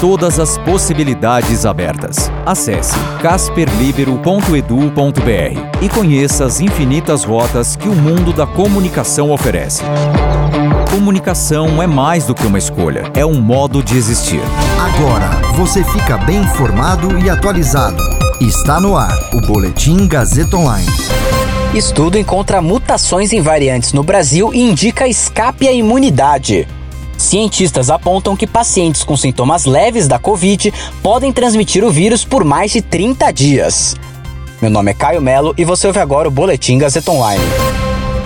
Todas as possibilidades abertas. Acesse casperlibero.edu.br e conheça as infinitas rotas que o mundo da comunicação oferece. Comunicação é mais do que uma escolha, é um modo de existir. Agora você fica bem informado e atualizado. Está no ar o Boletim Gazeta Online. Estudo encontra mutações em variantes no Brasil e indica escape à imunidade. Cientistas apontam que pacientes com sintomas leves da Covid podem transmitir o vírus por mais de 30 dias. Meu nome é Caio Melo e você ouve agora o Boletim Gazeta Online.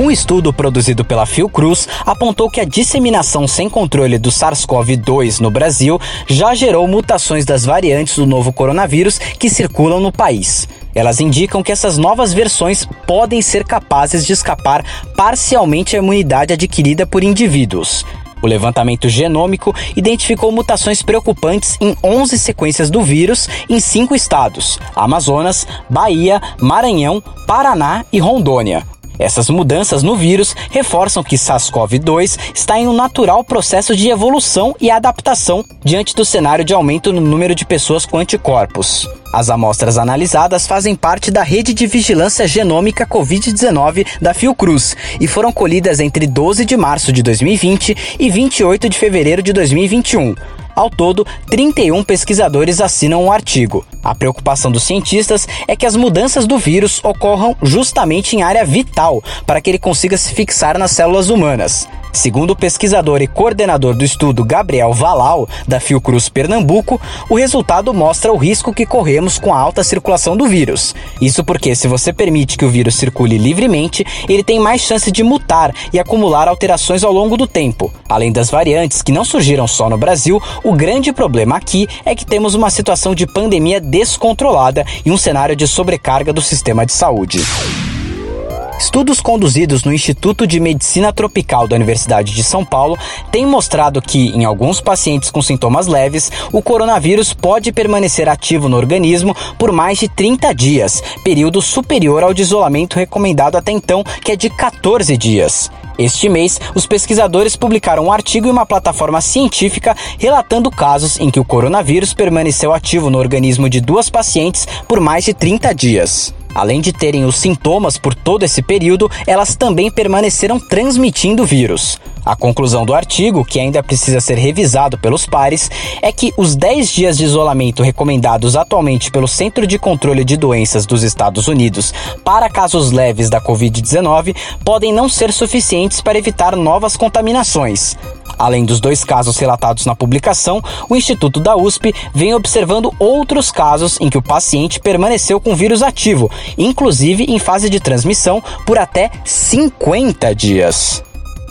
Um estudo produzido pela Fiocruz apontou que a disseminação sem controle do SARS-CoV-2 no Brasil já gerou mutações das variantes do novo coronavírus que circulam no país. Elas indicam que essas novas versões podem ser capazes de escapar parcialmente à imunidade adquirida por indivíduos. O levantamento genômico identificou mutações preocupantes em 11 sequências do vírus em cinco estados: Amazonas, Bahia, Maranhão, Paraná e Rondônia. Essas mudanças no vírus reforçam que SARS-CoV-2 está em um natural processo de evolução e adaptação diante do cenário de aumento no número de pessoas com anticorpos. As amostras analisadas fazem parte da rede de vigilância genômica Covid-19 da Fiocruz e foram colhidas entre 12 de março de 2020 e 28 de fevereiro de 2021. Ao todo, 31 pesquisadores assinam o um artigo. A preocupação dos cientistas é que as mudanças do vírus ocorram justamente em área vital para que ele consiga se fixar nas células humanas. Segundo o pesquisador e coordenador do estudo Gabriel Valal, da Fiocruz Pernambuco, o resultado mostra o risco que corremos com a alta circulação do vírus. Isso porque, se você permite que o vírus circule livremente, ele tem mais chance de mutar e acumular alterações ao longo do tempo. Além das variantes que não surgiram só no Brasil, o grande problema aqui é que temos uma situação de pandemia descontrolada e um cenário de sobrecarga do sistema de saúde. Estudos conduzidos no Instituto de Medicina Tropical da Universidade de São Paulo têm mostrado que, em alguns pacientes com sintomas leves, o coronavírus pode permanecer ativo no organismo por mais de 30 dias, período superior ao de isolamento recomendado até então, que é de 14 dias. Este mês, os pesquisadores publicaram um artigo em uma plataforma científica relatando casos em que o coronavírus permaneceu ativo no organismo de duas pacientes por mais de 30 dias. Além de terem os sintomas por todo esse período, elas também permaneceram transmitindo o vírus. A conclusão do artigo, que ainda precisa ser revisado pelos pares, é que os 10 dias de isolamento recomendados atualmente pelo Centro de Controle de Doenças dos Estados Unidos para casos leves da Covid-19 podem não ser suficientes para evitar novas contaminações. Além dos dois casos relatados na publicação, o Instituto da USP vem observando outros casos em que o paciente permaneceu com vírus ativo, inclusive em fase de transmissão, por até 50 dias.